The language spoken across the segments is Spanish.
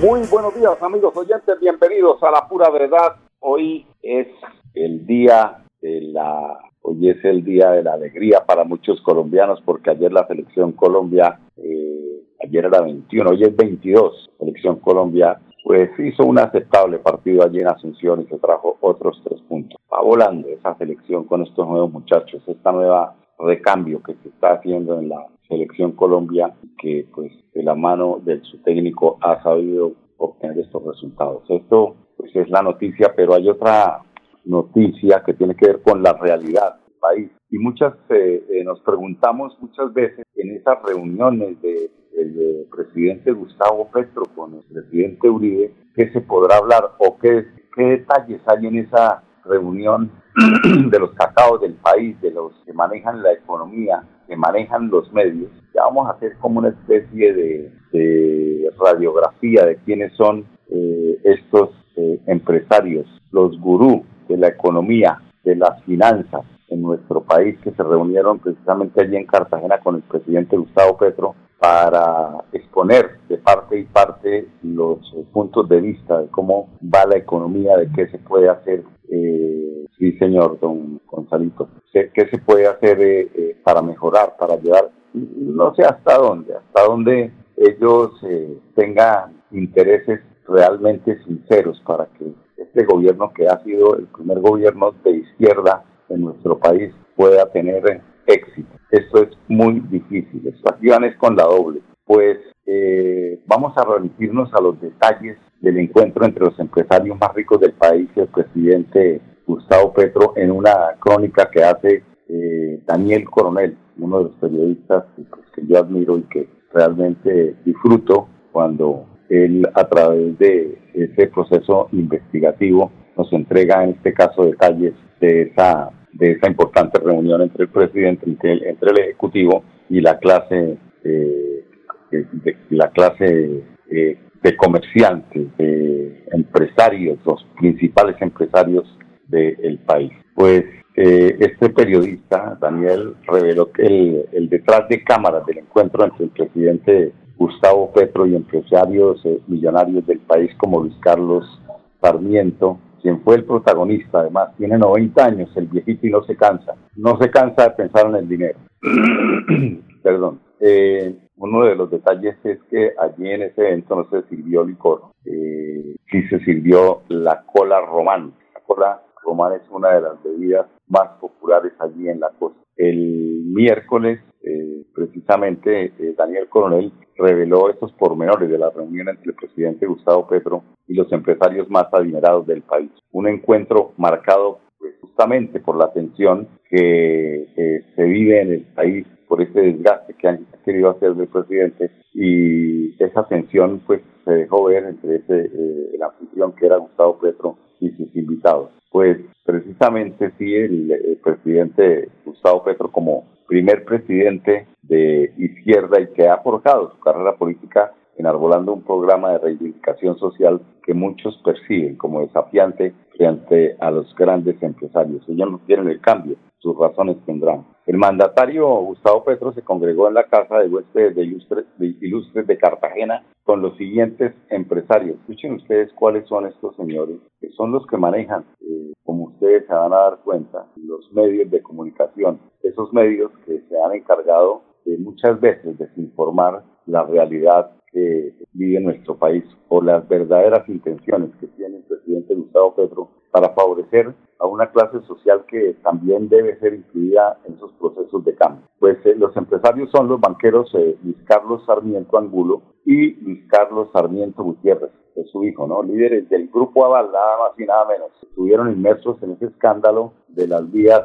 Muy buenos días amigos oyentes, bienvenidos a la pura verdad. Hoy es el día de la, hoy es el día de la alegría para muchos colombianos porque ayer la selección Colombia, eh, ayer era 21, hoy es 22, selección Colombia pues hizo un aceptable partido allí en Asunción y se trajo otros tres puntos. Va volando esa selección con estos nuevos muchachos, esta nueva recambio que se está haciendo en la selección Colombia, que pues de la mano de su técnico ha sabido obtener estos resultados. Esto pues es la noticia, pero hay otra noticia que tiene que ver con la realidad del país. Y muchas eh, eh, nos preguntamos muchas veces en esas reuniones de, presidente Gustavo Petro con el presidente Uribe, qué se podrá hablar o qué, qué detalles hay en esa reunión de los cacaos del país, de los que manejan la economía, que manejan los medios, ya vamos a hacer como una especie de, radiografía de quiénes son eh, estos eh, empresarios, los gurús de la economía, de las finanzas en nuestro país, que se reunieron precisamente allí en Cartagena con el presidente Gustavo Petro para exponer de parte y parte los puntos de vista de cómo va la economía, de qué se puede hacer Sí, señor, don Gonzalito. ¿Qué se puede hacer eh, eh, para mejorar, para ayudar? No sé hasta dónde, hasta dónde ellos eh, tengan intereses realmente sinceros para que este gobierno, que ha sido el primer gobierno de izquierda en nuestro país, pueda tener éxito. Esto es muy difícil. Esto aquí es con la doble. Pues vamos a remitirnos a los detalles del encuentro entre los empresarios más ricos del país y el presidente Gustavo Petro en una crónica que hace eh, Daniel Coronel, uno de los periodistas pues, que yo admiro y que realmente disfruto cuando él a través de ese proceso investigativo nos entrega en este caso detalles de esa de esa importante reunión entre el presidente entre el, ejecutivo y la clase eh, de, la clase eh, de comerciantes de empresarios los principales empresarios del país. Pues eh, este periodista, Daniel, reveló que el, detrás de cámaras del encuentro entre el presidente Gustavo Petro y empresarios eh, millonarios del país como Luis Carlos Sarmiento, quien fue el protagonista, además tiene 90 años, el viejito y no se cansa, no se cansa de pensar en el dinero. Perdón. Eh, uno de los detalles es que allí en ese evento no se sirvió licor, eh, sí se sirvió la cola román. La cola Román es una de las bebidas más populares allí en la costa. El miércoles, eh, precisamente, eh, Daniel Coronel reveló estos pormenores de la reunión entre el presidente Gustavo Petro y los empresarios más adinerados del país. Un encuentro marcado pues, justamente por la tensión que eh, se vive en el país por ese desgaste que han querido hacer el presidente y esa tensión pues se dejó ver entre ese, la afición que era Gustavo Petro y sus invitados. Pues precisamente sí, el, presidente Gustavo Petro como primer presidente de izquierda y que ha forjado su carrera política enarbolando un programa de reivindicación social que muchos perciben como desafiante frente a los grandes empresarios. Ellos no quieren el cambio, sus razones tendrán. El mandatario Gustavo Petro se congregó en la casa de huéspedes de ilustres de, Cartagena con los siguientes empresarios. Escuchen ustedes cuáles son estos señores, que son los que manejan, eh, como ustedes se van a dar cuenta, los medios de comunicación. Esos medios que se han encargado de muchas veces desinformar la realidad que vive nuestro país o las verdaderas intenciones que tiene el presidente Gustavo Petro para favorecer a una clase social que también debe ser incluida en esos procesos de cambio. Pues eh, los empresarios son los banqueros eh, Luis Carlos Sarmiento Angulo y Luis Carlos Sarmiento Gutiérrez, que es su hijo, ¿no? Líderes del Grupo Aval, nada más y nada menos. Estuvieron inmersos en ese escándalo de las vías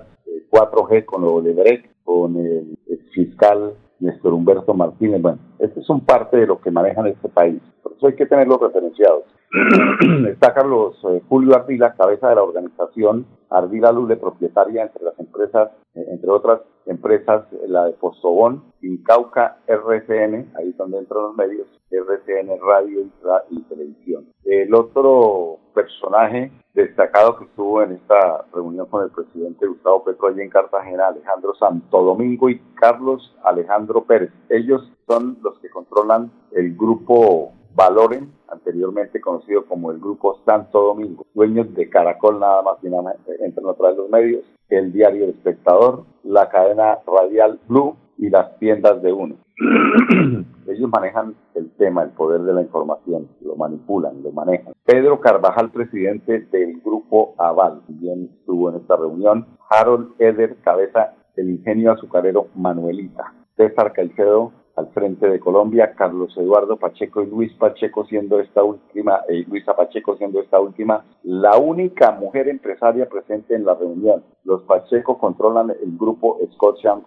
4G, con Odebrecht, con el fiscal Néstor Humberto Martínez. Bueno, estos son parte de lo que manejan este país. Por eso hay que tenerlos referenciados. Está Carlos eh, Julio Ardila, cabeza de la organización Ardila Lule, propietaria entre las empresas, eh, entre otras empresas, la de Postobón, Incauca, RCN, ahí donde entran los medios, RCN Radio y, Televisión. El otro personaje destacado que estuvo en esta reunión con el presidente Gustavo Petro allí en Cartagena, Alejandro Santo Domingo y Carlos Alejandro Pérez. Ellos son los que controlan el grupo Valoren, anteriormente conocido como el Grupo Santo Domingo, dueños de Caracol nada más y nada entran a través de los medios, el diario El Espectador, la cadena radial Blue y las tiendas de uno. Ellos manejan el tema, el poder de la información, lo manipulan, lo manejan. Pedro Carvajal, presidente del Grupo Aval, también estuvo en esta reunión. Harold Eder, cabeza del ingenio azucarero Manuelita. César Caicedo, al frente de Colombia, Carlos Eduardo Pacheco y Luis Pacheco siendo esta última, eh, Luisa Pacheco siendo esta última la única mujer empresaria presente en la reunión. Los Pacheco controlan el grupo Scotian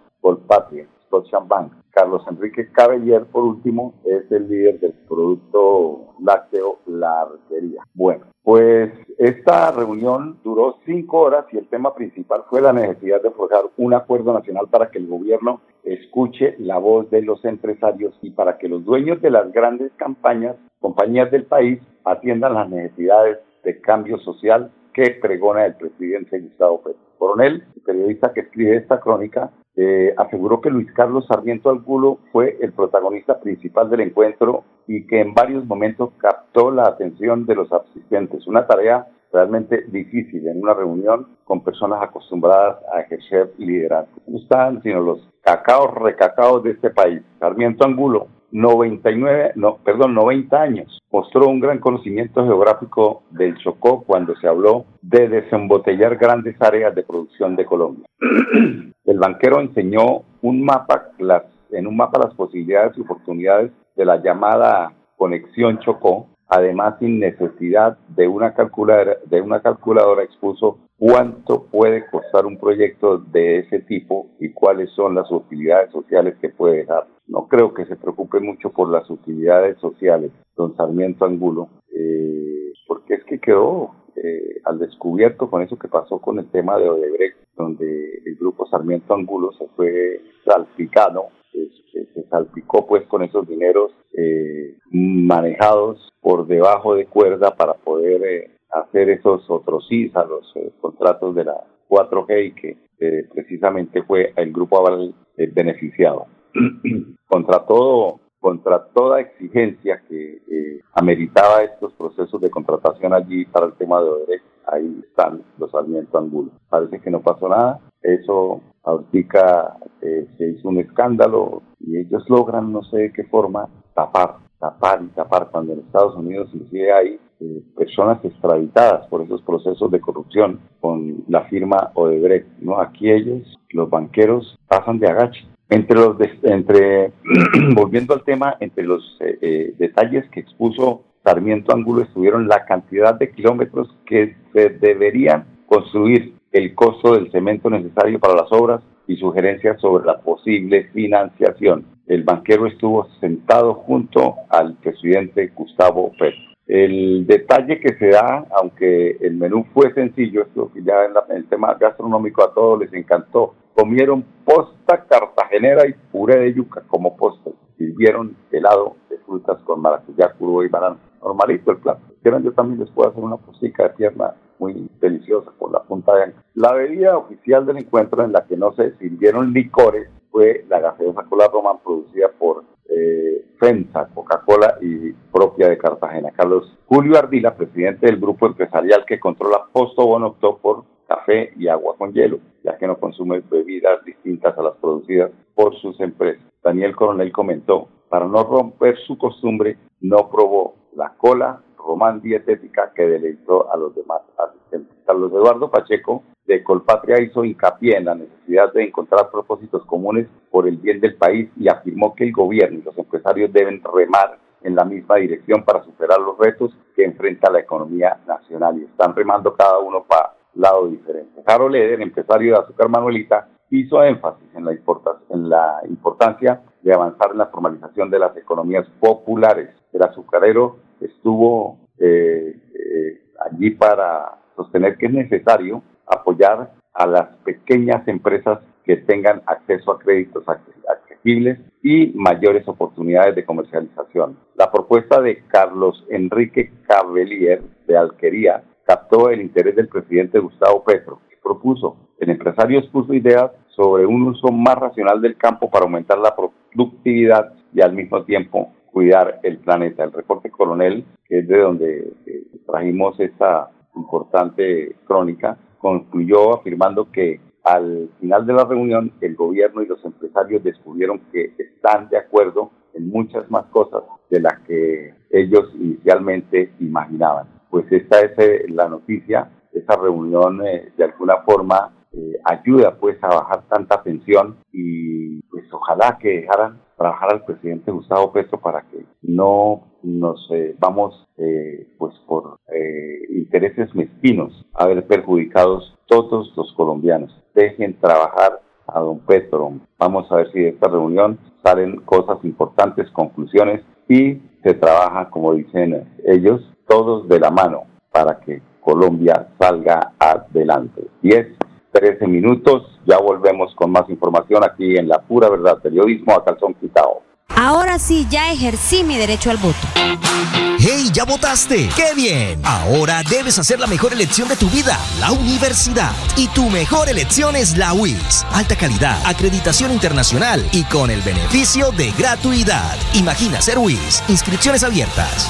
Patria, Bank. Carlos Enrique Cabeller, por último, es el líder del producto lácteo La Arquería. Bueno, pues esta reunión duró cinco horas y el tema principal fue la necesidad de forjar un acuerdo nacional para que el gobierno escuche la voz de los empresarios y para que los dueños de las grandes campañas, compañías del país, atiendan las necesidades de cambio social que pregona el presidente Gustavo Petro. Coronel, el periodista que escribe esta crónica, eh, aseguró que Luis Carlos Sarmiento Angulo fue el protagonista principal del encuentro y que en varios momentos captó la atención de los asistentes. Una tarea realmente difícil en una reunión con personas acostumbradas a ejercer liderazgo. No están sino los cacaos recacaos de este país. Sarmiento Angulo 99, no, perdón, 90 años. Mostró un gran conocimiento geográfico del Chocó cuando se habló de desembotellar grandes áreas de producción de Colombia. El banquero enseñó un mapa, las, en un mapa las posibilidades y oportunidades de la llamada conexión Chocó. Además, sin necesidad de una calculadora, de una calculadora expuso cuánto puede costar un proyecto de ese tipo y cuáles son las utilidades sociales que puede dejar no creo que se preocupe mucho por las utilidades sociales, don Sarmiento Angulo, eh, porque es que quedó eh, al descubierto con eso que pasó con el tema de Odebrecht, donde el grupo Sarmiento Angulo se fue salpicado, se salpicó pues con esos dineros eh, manejados por debajo de cuerda para poder hacer esos otros a los contratos de la 4G y que precisamente fue el grupo Aval beneficiado. contra todo contra toda exigencia que eh, ameritaba estos procesos de contratación allí para el tema de Odebrecht, ahí están los Sarmiento Angulo. Parece que no pasó nada, eso ahorita eh, se hizo un escándalo y ellos logran, no sé de qué forma, tapar, tapar y tapar, cuando en Estados Unidos inclusive hay eh, personas extraditadas por esos procesos de corrupción con la firma Odebrecht. ¿no? Aquí ellos, los banqueros, pasan de agache entre los, entre, volviendo al tema, entre los eh, eh, detalles que expuso Sarmiento Ángulo estuvieron la cantidad de kilómetros que se deberían construir, el costo del cemento necesario para las obras y sugerencias sobre la posible financiación. El banquero estuvo sentado junto al presidente Gustavo Petro. El detalle que se da, aunque el menú fue sencillo, esto ya en el tema gastronómico a todos les encantó, comieron posta cartagenera y puré de yuca como postre. Sirvieron helado de frutas con maracuyá, curvo y banana. Normalito el plato. Quieran, yo también les puedo hacer una postica de pierna muy deliciosa con la punta de. La bebida oficial del encuentro en la que no se sirvieron licores fue la gaseosa cola Roman producida por eh, Coca-Cola y propia de Cartagena. Carlos Julio Ardila, presidente del grupo empresarial que controla Postobón, optó por café y agua con hielo, ya que no consume bebidas distintas a las producidas por sus empresas. Daniel Coronel comentó, para no romper su costumbre, no probó la cola román dietética que deleitó a los demás asistentes. Carlos Eduardo Pacheco de Colpatria hizo hincapié en la necesidad de encontrar propósitos comunes por el bien del país y afirmó que el gobierno y los empresarios deben remar en la misma dirección para superar los retos que enfrenta la economía nacional y están remando cada uno para lado diferente. Caro Leder, empresario de Azúcar Manuelita, hizo énfasis en la, en la importancia de avanzar en la formalización de las economías populares. El azucarero estuvo eh, eh, allí para sostener que es necesario apoyar a las pequeñas empresas que tengan acceso a créditos accesibles y mayores oportunidades de comercialización. La propuesta de Carlos Enrique Cabellier de Alquería captó el interés del presidente Gustavo Petro, que propuso, el empresario expuso ideas sobre un uso más racional del campo para aumentar la productividad y al mismo tiempo cuidar el planeta. El reporte coronel, que es de donde eh, trajimos esta importante crónica, concluyó afirmando que al final de la reunión el gobierno y los empresarios descubrieron que están de acuerdo en muchas más cosas de las que ellos inicialmente imaginaban. Pues esta es eh, la noticia, esa reunión eh, de alguna forma eh, ayuda pues a bajar tanta tensión y pues ojalá que dejaran trabajar al presidente Gustavo Petro para que no nos eh, vamos eh, pues por intereses mezquinos a ver perjudicados todos los colombianos. Dejen trabajar a don Petro. Vamos a ver si de esta reunión salen cosas importantes, conclusiones y se trabaja, como dicen ellos, todos de la mano para que Colombia salga adelante. Y es 13 minutos. Ya volvemos con más información aquí en La Pura Verdad, periodismo a calzón quitado. Ahora sí, ya ejercí mi derecho al voto. ¡Hey, ya votaste! ¡Qué bien! Ahora debes hacer la mejor elección de tu vida, la universidad. Y tu mejor elección es la UIS. Alta calidad, acreditación internacional y con el beneficio de gratuidad. Imagina ser UIS. Inscripciones abiertas.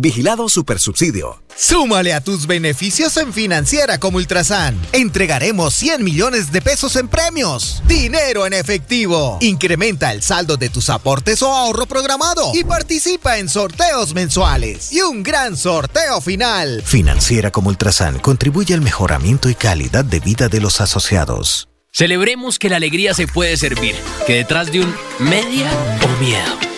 Vigilado Supersubsidio. Súmale a tus beneficios en Financiera como Ultrasan. Entregaremos 100 millones de pesos en premios. Dinero en efectivo. Incrementa el saldo de tus aportes o ahorro programado y participa en sorteos mensuales y un gran sorteo final. Financiera como Ultrasan contribuye al mejoramiento y calidad de vida de los asociados. Celebremos que la alegría se puede servir, que detrás de un media o miedo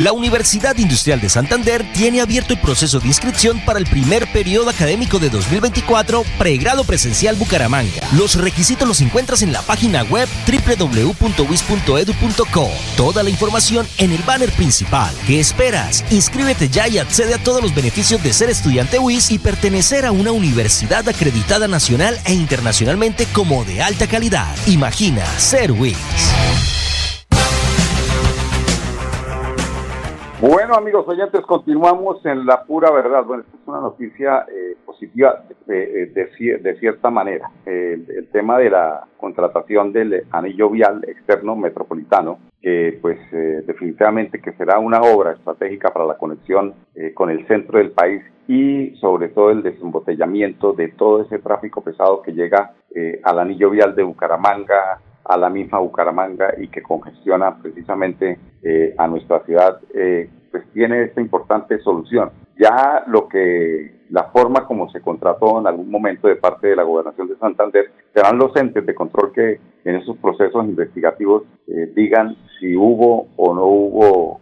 La Universidad Industrial de Santander tiene abierto el proceso de inscripción para el primer periodo académico de 2024, pregrado presencial Bucaramanga. Los requisitos los encuentras en la página web www.wis.edu.co. Toda la información en el banner principal. ¿Qué esperas? Inscríbete ya y accede a todos los beneficios de ser estudiante WIS y pertenecer a una universidad acreditada nacional e internacionalmente como de alta calidad. Imagina ser WIS. Bueno, amigos oyentes, continuamos en la pura verdad. Bueno, esta es una noticia eh, positiva de, de, cierta manera. el tema de la contratación del anillo vial externo metropolitano, que pues eh, definitivamente que será una obra estratégica para la conexión eh, con el centro del país y sobre todo el desembotellamiento de todo ese tráfico pesado que llega al anillo vial de Bucaramanga, a la misma Bucaramanga y que congestiona precisamente eh, a nuestra ciudad, eh, pues tiene esta importante solución. Ya lo que la forma como se contrató en algún momento de parte de la gobernación de Santander serán los entes de control que en esos procesos investigativos eh, digan si hubo o no hubo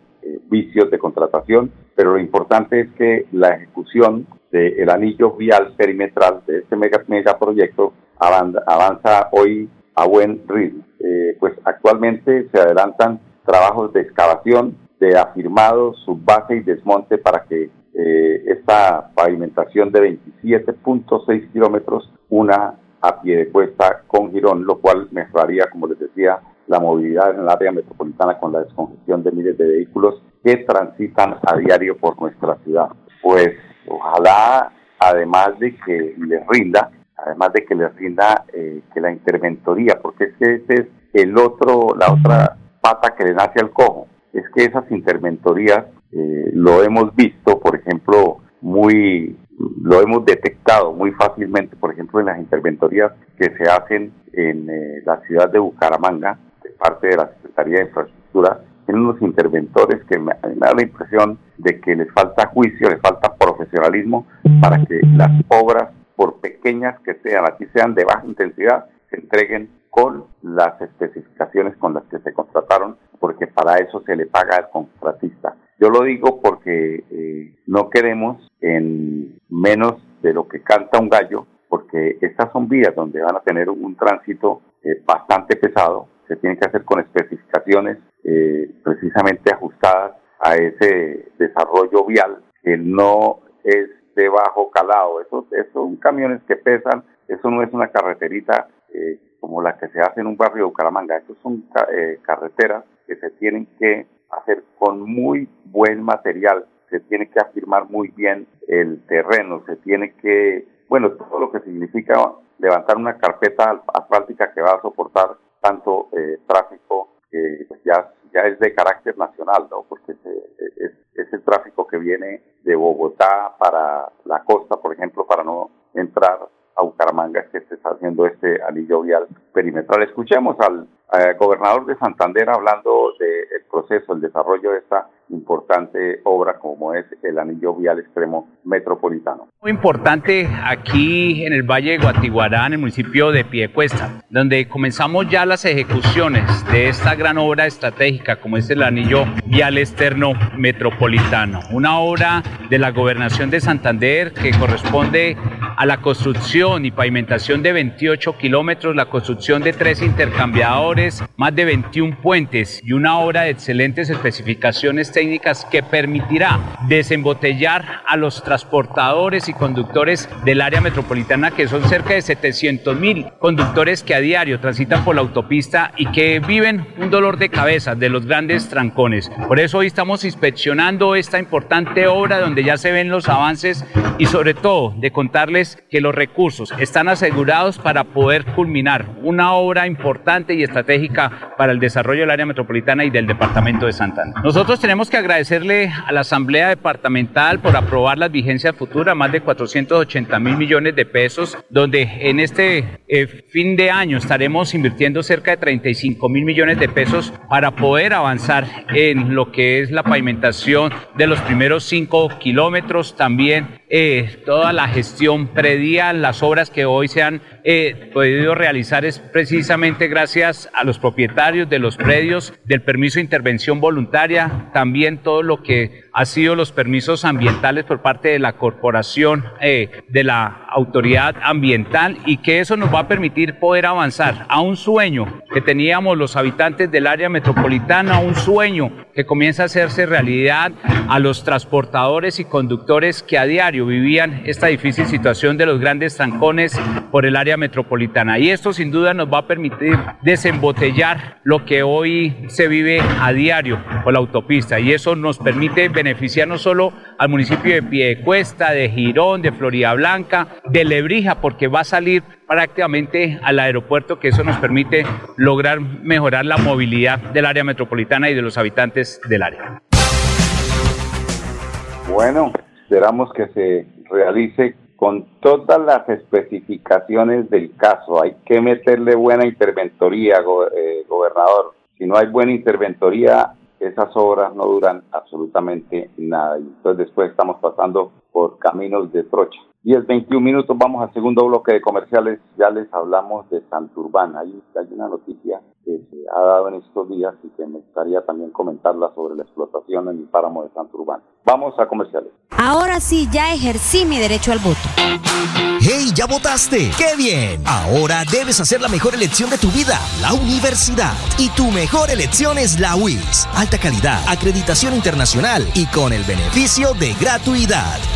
vicios de contratación, pero lo importante es que la ejecución del anillo vial perimetral de este mega, megaproyecto avanza, avanza hoy a buen ritmo. Eh, pues actualmente se adelantan trabajos de excavación, de afirmado, subbase y desmonte para que eh, esta pavimentación de 27.6 kilómetros una a pie de cuesta con girón, lo cual mejoraría, como les decía, la movilidad en el área metropolitana con la descongestión de miles de vehículos que transitan a diario por nuestra ciudad. Pues ojalá, además de que les rinda, además de que les rinda eh, que la interventoría, porque es que ese es el otro, la otra pata que le nace al cojo, es que esas interventorías eh, lo hemos visto, por ejemplo, muy lo hemos detectado muy fácilmente, por ejemplo, en las interventorías que se hacen en eh, la ciudad de Bucaramanga, de parte de la Secretaría de Infraestructura, tienen unos interventores que me, me, da la impresión de que les falta juicio, les falta profesionalismo para que las obras, por pequeñas que sean, así sean de baja intensidad, se entreguen con las especificaciones con las que se contrataron, porque para eso se le paga al contratista. Yo lo digo porque eh, no queremos en menos de lo que canta un gallo, porque estas son vías donde van a tener un tránsito eh, bastante pesado, se tiene que hacer con especificaciones eh, precisamente ajustadas a ese desarrollo vial que no es de bajo calado. Eso, eso son camiones que pesan, eso no es una carreterita eh, como la que se hace en un barrio de Bucaramanga. Eso son eh, carreteras que se tienen que hacer con muy buen material, se tiene que afirmar muy bien el terreno, se tiene que, bueno, todo lo que significa levantar una carpeta asfáltica que va a soportar tanto eh, tráfico que ya, ya es de carácter nacional, ¿no? Porque es, es el tráfico que viene de Bogotá para la costa, por ejemplo, para no entrar a Bucaramanga que se está haciendo este anillo vial perimetral. Escuchemos al eh, gobernador de Santander hablando del proceso, el desarrollo de esta importante obra como es el anillo vial extremo metropolitano. Muy importante aquí en el Valle de Guatiguará, en el municipio de Piedecuesta, donde comenzamos ya las ejecuciones de esta gran obra estratégica como es el anillo vial externo metropolitano. Una obra de la gobernación de Santander que corresponde a la construcción y pavimentación de 28 kilómetros, la construcción de tres intercambiadores, más de 21 puentes y una obra de excelentes especificaciones técnicas que permitirá desembotellar a los transportadores y conductores del área metropolitana, que son cerca de 700 mil conductores que a diario transitan por la autopista y que viven un dolor de cabeza de los grandes trancones. Por eso hoy estamos inspeccionando esta importante obra donde ya se ven los avances y sobre todo de contarles que los recursos están asegurados para poder culminar una obra importante y estratégica para el desarrollo del área metropolitana y del departamento de Santander. Nosotros tenemos que agradecerle a la Asamblea Departamental por aprobar las vigencias futuras, más de 480 mil millones de pesos, donde en este eh, fin de año estaremos invirtiendo cerca de 35 mil millones de pesos para poder avanzar en lo que es la pavimentación de los primeros cinco kilómetros, también eh, toda la gestión predial, las obras que hoy se han eh, podido realizar es precisamente gracias a los propietarios de los predios del permiso de intervención voluntaria, también todo lo que ha sido los permisos ambientales por parte de la corporación eh, de la autoridad ambiental y que eso nos va a permitir poder avanzar a un sueño que teníamos los habitantes del área metropolitana, un sueño que comienza a hacerse realidad a los transportadores y conductores que a diario vivían esta difícil situación de los grandes trancones por el área metropolitana. Y esto sin duda nos va a permitir desembotellar lo que hoy se vive a diario por la autopista y eso nos permite beneficiar no solo al municipio de Piedecuesta, de Girón, de Florida Blanca, de Lebrija, porque va a salir prácticamente al aeropuerto, que eso nos permite lograr mejorar la movilidad del área metropolitana y de los habitantes del área. Bueno, esperamos que se realice con todas las especificaciones del caso. Hay que meterle buena interventoría, eh, gobernador. Si no hay buena interventoría, esas obras no duran absolutamente nada. Y entonces después estamos pasando por caminos de trocha. 10, 21 minutos, vamos al segundo bloque de comerciales. Ya les hablamos de Santurbán. Hay, hay una noticia que se ha dado en estos días y que me gustaría también comentarla sobre la explotación en el páramo de Santurbán. Vamos a comerciales. Ahora sí, ya ejercí mi derecho al voto. ¡Hey, ya votaste! ¡Qué bien! Ahora debes hacer la mejor elección de tu vida, la universidad. Y tu mejor elección es la UIS. Alta calidad, acreditación internacional y con el beneficio de gratuidad.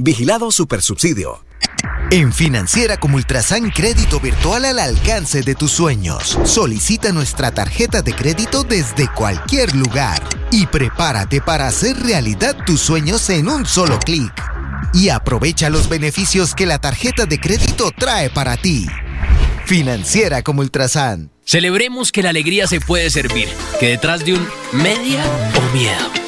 Vigilado Supersubsidio. En Financiera como Ultrasan Crédito Virtual al alcance de tus sueños. Solicita nuestra tarjeta de crédito desde cualquier lugar y prepárate para hacer realidad tus sueños en un solo clic. Y aprovecha los beneficios que la tarjeta de crédito trae para ti. Financiera como Ultrasan. Celebremos que la alegría se puede servir, que detrás de un media o miedo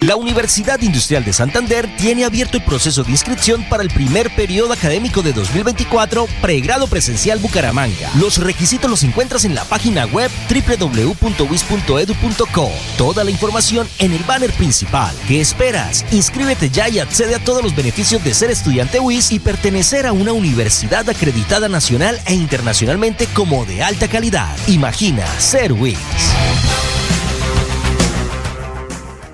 La Universidad Industrial de Santander tiene abierto el proceso de inscripción para el primer periodo académico de 2024, pregrado presencial Bucaramanga. Los requisitos los encuentras en la página web www.wis.edu.co. Toda la información en el banner principal. ¿Qué esperas? Inscríbete ya y accede a todos los beneficios de ser estudiante WIS y pertenecer a una universidad acreditada nacional e internacionalmente como de alta calidad. Imagina ser WIS.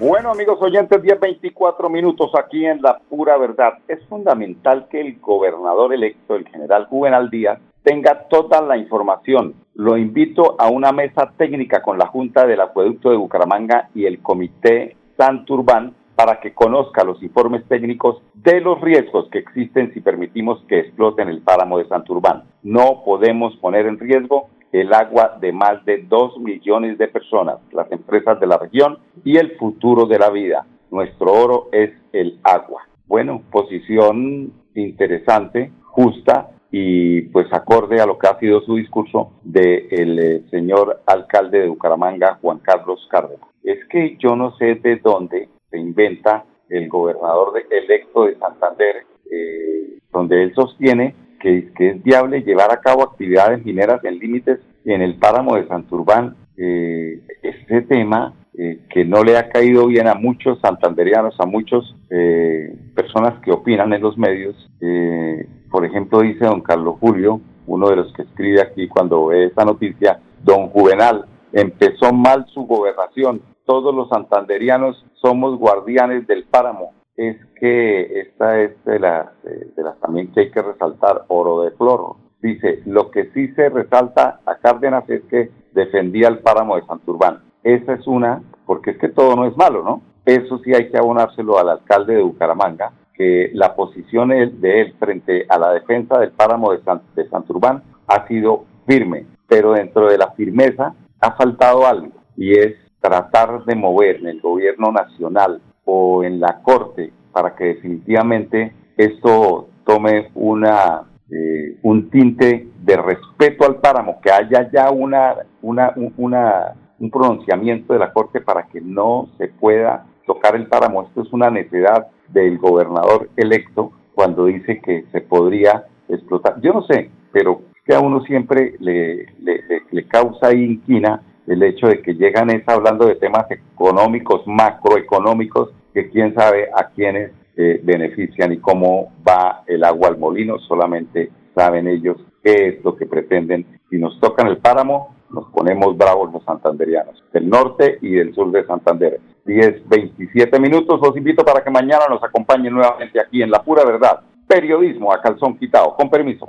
Bueno, amigos oyentes, 10, 24 minutos aquí en La Pura Verdad. Es fundamental que el gobernador electo, el general Juvenal Díaz, tenga toda la información. Lo invito a una mesa técnica con la Junta del Acueducto de Bucaramanga y el Comité Santurbán para que conozca los informes técnicos de los riesgos que existen si permitimos que exploten el páramo de Santurbán. No podemos poner en riesgo el agua de más de dos millones de personas, las empresas de la región y el futuro de la vida. Nuestro oro es el agua. Bueno, posición interesante, justa y pues acorde a lo que ha sido su discurso del de eh, señor alcalde de Bucaramanga, Juan Carlos Cárdenas. Es que yo no sé de dónde se inventa el gobernador electo de Santander, eh, donde él sostiene que, es viable llevar a cabo actividades mineras en límites en el páramo de Santurbán. Eh, este tema eh, que no le ha caído bien a muchos santanderianos, a muchas eh, personas que opinan en los medios. Eh, por ejemplo, dice don Carlos Julio, uno de los que escribe aquí cuando ve esta noticia, don Juvenal, empezó mal su gobernación. Todos los santanderianos somos guardianes del páramo es que esta es de las, de las también que hay que resaltar, oro de floro. Dice, lo que sí se resalta a Cárdenas es que defendía el páramo de Santurbán. Esa es una, porque es que todo no es malo, ¿no? Eso sí hay que abonárselo al alcalde de Bucaramanga, que la posición de él frente a la defensa del páramo de, de Santurbán ha sido firme, pero dentro de la firmeza ha faltado algo, y es tratar de mover en el gobierno nacional o en la Corte para que definitivamente esto tome una eh, un tinte de respeto al páramo, que haya ya una, una, una, un pronunciamiento de la Corte para que no se pueda tocar el páramo. Esto es una necesidad del gobernador electo cuando dice que se podría explotar. Yo no sé, pero que a uno siempre le, le, le causa inquina el hecho de que llegan es hablando de temas económicos, macroeconómicos, que quién sabe a quiénes eh, benefician y cómo va el agua al molino, solamente saben ellos qué es lo que pretenden. Si nos tocan el páramo, nos ponemos bravos los santanderianos, del norte y del sur de Santander. 10, 27 minutos, los invito para que mañana nos acompañen nuevamente aquí en La Pura Verdad. Periodismo a calzón quitado. Con permiso.